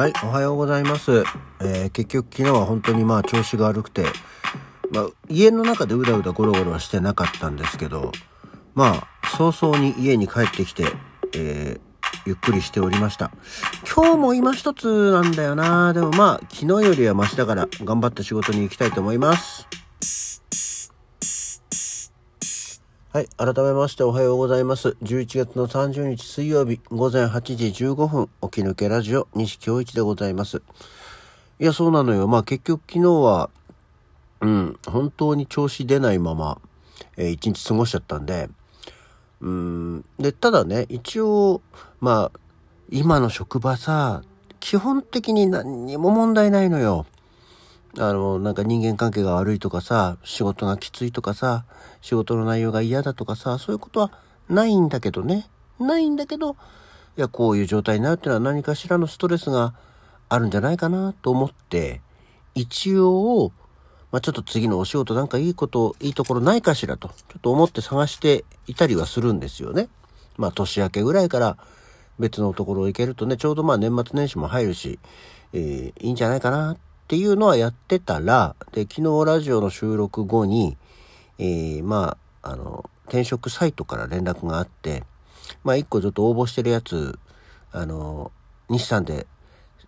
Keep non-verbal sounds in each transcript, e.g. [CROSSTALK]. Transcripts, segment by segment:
はい、おはようございます。えー結局昨日は本当にまあ調子が悪くて、まあ家の中でうだうだゴロゴロはしてなかったんですけど、まあ早々に家に帰ってきて、えーゆっくりしておりました。今日も今一つなんだよな。でもまあ昨日よりはマシだから頑張って仕事に行きたいと思います。はい。改めましておはようございます。11月の30日水曜日午前8時15分、起き抜けラジオ西京一でございます。いや、そうなのよ。まあ結局昨日は、うん、本当に調子出ないまま、えー一日過ごしちゃったんで、うん、で、ただね、一応、まあ、今の職場さ、基本的に何にも問題ないのよ。あの、なんか人間関係が悪いとかさ、仕事がきついとかさ、仕事の内容が嫌だとかさ、そういうことはないんだけどね。ないんだけど、いや、こういう状態になるっていうのは何かしらのストレスがあるんじゃないかなと思って、一応、まあ、ちょっと次のお仕事なんかいいこと、いいところないかしらと、ちょっと思って探していたりはするんですよね。まあ、年明けぐらいから別のところ行けるとね、ちょうどまあ年末年始も入るし、えーいいんじゃないかなっっていうのはやってたら、で、昨日ラジオの収録後に、えーまあ、あの、転職サイトから連絡があって、まあ、一個ちょっと応募してるやつ、あの、西さんで、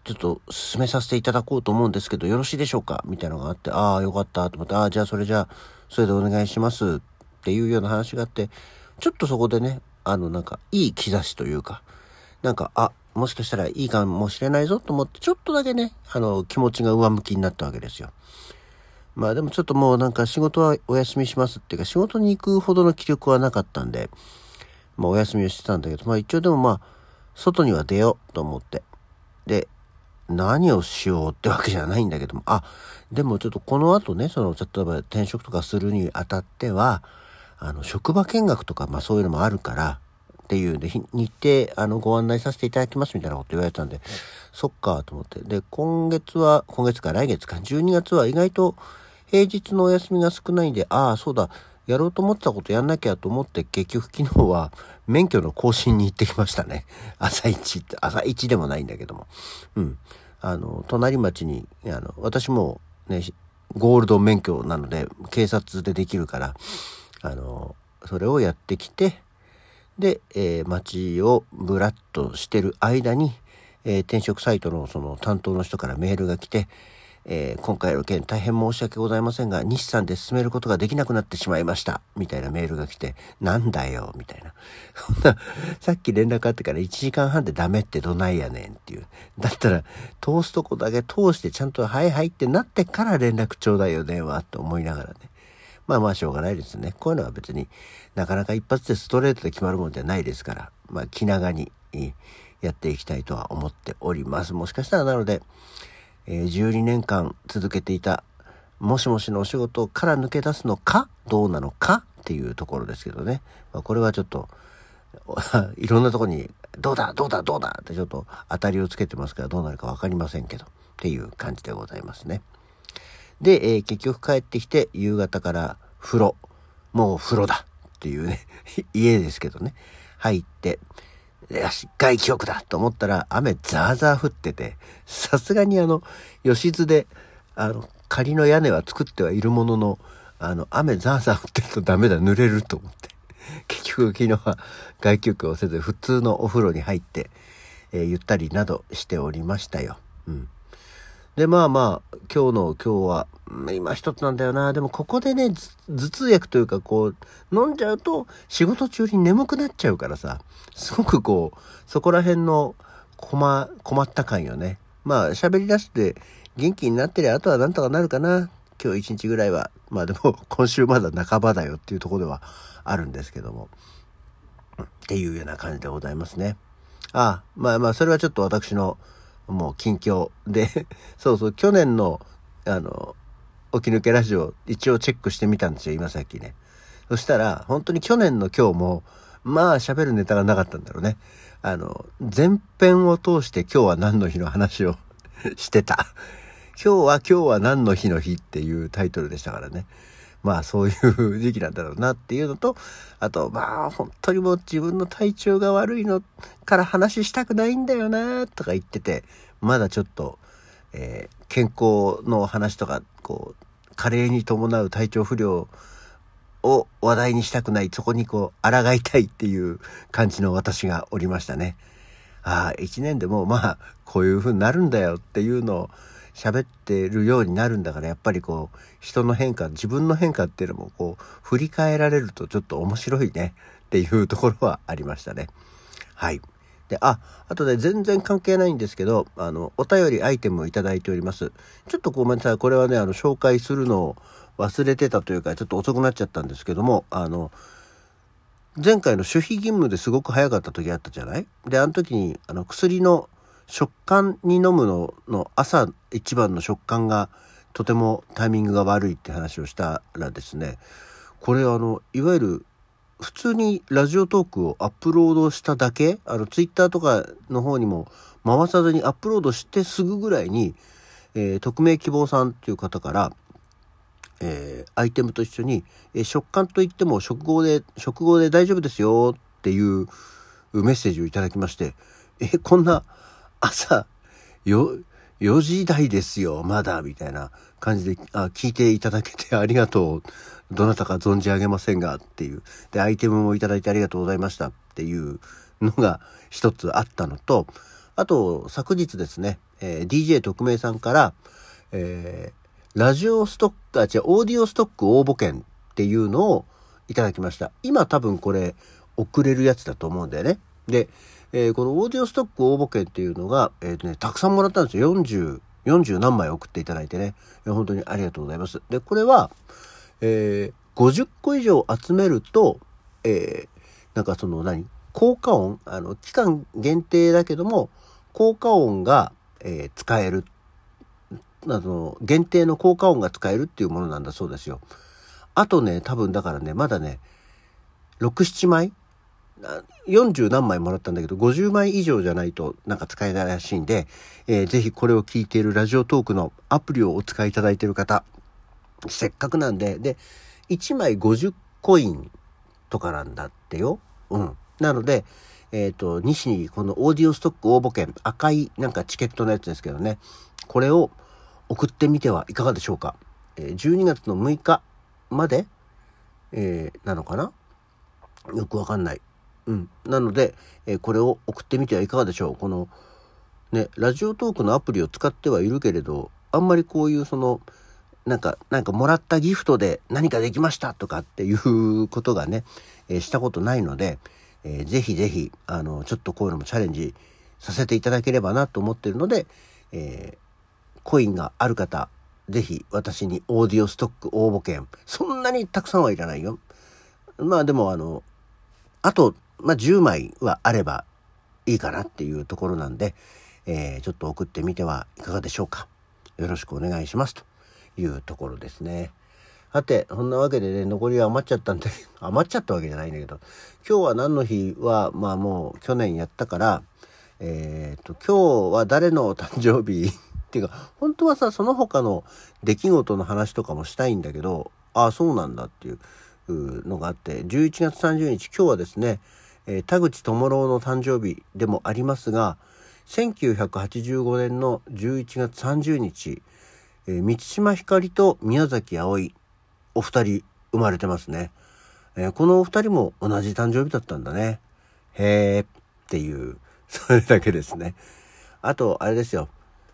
ちょっと進めさせていただこうと思うんですけど、よろしいでしょうか？みたいなのがあって、ああ、よかったと思って、ああ、じゃあそれじゃあ、それでお願いしますっていうような話があって、ちょっとそこでね、あの、なんか、いい兆しというか、なんか、あ、もしかしたらいいかもしれないぞと思って、ちょっとだけね、あの、気持ちが上向きになったわけですよ。まあでもちょっともうなんか仕事はお休みしますっていうか、仕事に行くほどの気力はなかったんで、まあお休みをしてたんだけど、まあ一応でもまあ、外には出ようと思って。で、何をしようってわけじゃないんだけども、あ、でもちょっとこの後ね、その、例えば転職とかするにあたっては、あの、職場見学とか、まあそういうのもあるから、っていうんで、ひ日程、あの、ご案内させていただきますみたいなこと言われてたんで、そっかと思って。で、今月は、今月か来月か、12月は意外と平日のお休みが少ないんで、ああ、そうだ、やろうと思ってたことやんなきゃと思って、結局昨日は免許の更新に行ってきましたね。[LAUGHS] 朝一って、朝一でもないんだけども。うん。あの、隣町に、あの、私もね、ゴールド免許なので、警察でできるから、あの、それをやってきて、で、えー街をブラッとしてる間に、えー転職サイトのその担当の人からメールが来て、えー今回の件大変申し訳ございませんが、西さんで進めることができなくなってしまいました。みたいなメールが来て、なんだよ、みたいな。そんな、さっき連絡あってから1時間半でダメってどないやねんっていう。だったら、通すとこだけ通してちゃんとはいはいってなってから連絡ちょうだいよ、電話って思いながらね。まあまあしょうがないですね。こういうのは別になかなか一発でストレートで決まるもんじゃないですから、まあ気長にやっていきたいとは思っております。もしかしたらなので、え12年間続けていたもしもしのお仕事から抜け出すのかどうなのかっていうところですけどね。まあ、これはちょっと [LAUGHS] いろんなとこにどうだどうだどうだってちょっと当たりをつけてますからどうなるかわかりませんけどっていう感じでございますね。で、えー結局帰ってきて夕方から風呂。もう風呂だっていうね、[LAUGHS] 家ですけどね。入って、よし、外気浴だと思ったら雨ザーザー降ってて、さすがにあの、吉津で、あの、仮の屋根は作ってはいるものの、あの、雨ザーザー降ってるとダメだ、濡れると思って。結局昨日は外気浴をせず普通のお風呂に入って、えーゆったりなどしておりましたよ。うん。で、まあまあ、今日の今日は、今一つなんだよな。でもここでね、頭痛薬というかこう、飲んじゃうと仕事中に眠くなっちゃうからさ、すごくこう、そこら辺の困、困った感よね。まあ喋り出して元気になってりゃあとはなんとかなるかな。今日一日ぐらいは。まあでも [LAUGHS] 今週まだ半ばだよっていうところではあるんですけども。っていうような感じでございますね。ああ、まあまあ、それはちょっと私の、もう近況で、[LAUGHS] そうそう、去年の、あの、起き抜けラジオ、一応チェックしてみたんですよ、今さっきね。そしたら、本当に去年の今日も、まあ喋るネタがなかったんだろうね。あの、前編を通して今日は何の日の話を [LAUGHS] してた。今日は今日は何の日の日っていうタイトルでしたからね。まあそういう時期なんだろうなっていうのと、あとまあ本当にもう自分の体調が悪いのから話したくないんだよなとか言ってて、まだちょっと、えー、健康の話とか、こう、加齢に伴う体調不良を話題にしたくない、そこにこう、抗いたいっていう感じの私がおりましたね。ああ、一年でもまあ、こういう風になるんだよっていうのを喋ってるようになるんだから、やっぱりこう、人の変化、自分の変化っていうのもこう、振り返られるとちょっと面白いねっていうところはありましたね。はい。で、あ、あとで全然関係ないんですけど、あの、お便りアイテムをいただいております。ちょっとごめんなさい。これはね、あの、紹介するのを忘れてたというか、ちょっと遅くなっちゃったんですけども、あの、前回の守秘義務ですごく早かった時あったじゃない？で、あの時に、あの、薬の食感に飲むのの朝一番の食感がとてもタイミングが悪いって話をしたらですね、これあの、いわゆる普通にラジオトークをアップロードしただけ、あの、ツイッターとかの方にも回さずにアップロードしてすぐぐらいに、えー、匿名希望さんっていう方から、えー、アイテムと一緒に、えー、食感といっても食後で、食後で大丈夫ですよっていうメッセージをいただきまして、えこんな朝、よ、4時台ですよ、まだ、みたいな感じで、あ、聞いていただけて [LAUGHS] ありがとう。どなたか存じ上げませんが、っていう。で、アイテムもいただいてありがとうございました、っていうのが一つあったのと、あと、昨日ですね、えー、DJ 特命さんから、えー、ラジオストック、あ、違う、オーディオストック応募券っていうのをいただきました。今多分これ、送れるやつだと思うんだよね。で、えー、このオーディオストック応募券っていうのが、えっ、ー、とね、たくさんもらったんですよ。40、40何枚送っていただいてね。本当にありがとうございます。で、これは、えー、50個以上集めると、えー、なんかその何効果音、あの、期間限定だけども、効果音が、えー、使える。あの、限定の効果音が使えるっていうものなんだそうですよ。あとね、多分だからね、まだね、6、7枚40何枚もらったんだけど、50枚以上じゃないとなんか使えないらしいんで、えー、ぜひこれを聞いているラジオトークのアプリをお使いいただいている方、せっかくなんで、で、1枚50コインとかなんだってよ。うん。なので、えっ、ー、と、西にこのオーディオストック応募券、赤いなんかチケットのやつですけどね、これを送ってみてはいかがでしょうか。えー、12月の6日まで、えー、なのかな？よくわかんない。うん。なので、えー、これを送ってみてはいかがでしょう。この、ね、ラジオトークのアプリを使ってはいるけれど、あんまりこういうその、なんか、なんかもらったギフトで何かできましたとかっていうことがね、えー、したことないので、えー、ぜひぜひ、あの、ちょっとこういうのもチャレンジさせていただければなと思ってるので、えー、コインがある方、ぜひ私にオーディオストック応募券、そんなにたくさんはいらないよ。まあでもあの、あとまあ、10枚はあればいいかなっていうところなんで、えー、ちょっと送ってみてはいかがでしょうか。よろしくお願いしますというところですね。さて、そんなわけでね、残りは余っちゃったんで、[LAUGHS] 余っちゃったわけじゃないんだけど、今日は何の日は、まあもう去年やったから、えっ、ー、と、今日は誰の誕生日？[LAUGHS] っていうか、本当はさ、その他の出来事の話とかもしたいんだけど、ああ、そうなんだっていうのがあって、11月30日、今日はですね、えー、田口智郎の誕生日でもありますが、1985年の11月30日、えー、満島ひかりと宮崎葵、お二人生まれてますね。えー、このお二人も同じ誕生日だったんだね。へーっていう、[LAUGHS] それだけですね。あと、あれですよ。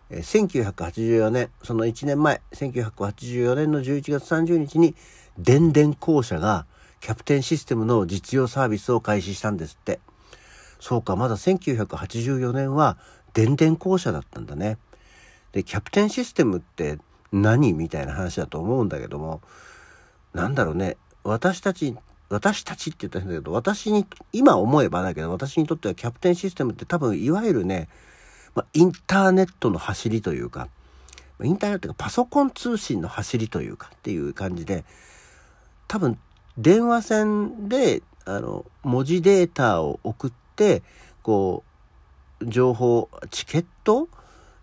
えー、1984年、その1年前、1984年の11月30日に、電電公社が、キャプテンシステムの実用サービスを開始したんですって。そうか、まだ1984年は電電公社だったんだね。で、キャプテンシステムって何みたいな話だと思うんだけども、なんだろうね、私たち、私たちって言ったんだけど、私に、今思えばだけど、私にとってはキャプテンシステムって多分、いわゆるね、ま、インターネットの走りというか、インターネットがパソコン通信の走りというかっていう感じで、多分電話線で、あの、文字データを送って、こう、情報、チケット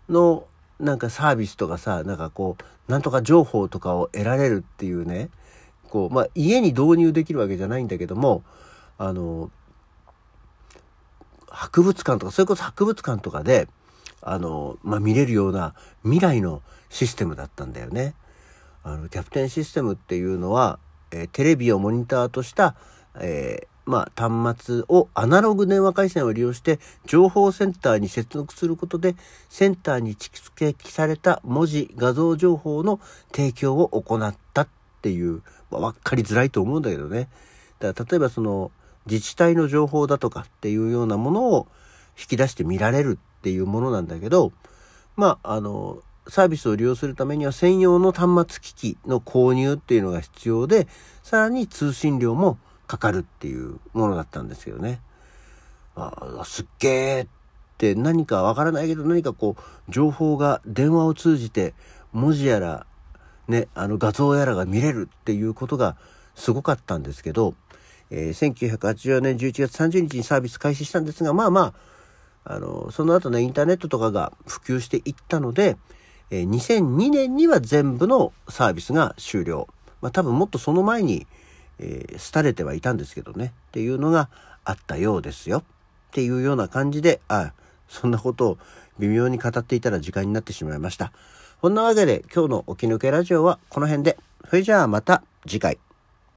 のなんかサービスとかさ、なんかこう、なんとか情報とかを得られるっていうね、こう、まあ、家に導入できるわけじゃないんだけども、あの、博物館とか、それこそ博物館とかで、あの、まあ、見れるような未来のシステムだったんだよね。あの、キャプテンシステムっていうのは、え、テレビをモニターとした、えー、まあ、端末をアナログ電話回線を利用して情報センターに接続することでセンターに蓄積された文字画像情報の提供を行ったっていう、まあ、分かりづらいと思うんだけどね。だから例えばその自治体の情報だとかっていうようなものを引き出して見られるっていうものなんだけどまああのサービスを利用するためには専用の端末機器の購入っていうのが必要でさらに通信料もかかるっていうものだったんですけどね。あすっげーって何かわからないけど何かこう情報が電話を通じて文字やらね、あの画像やらが見れるっていうことがすごかったんですけど、えー、1984年11月30日にサービス開始したんですが、まあまあ、あの、その後ね、インターネットとかが普及していったので、え、2002年には全部のサービスが終了。まあ多分もっとその前に、えー、廃れてはいたんですけどね、っていうのがあったようですよ。っていうような感じで、あ、そんなことを微妙に語っていたら時間になってしまいました。こんなわけで今日の起き抜けラジオはこの辺で。それじゃあまた次回。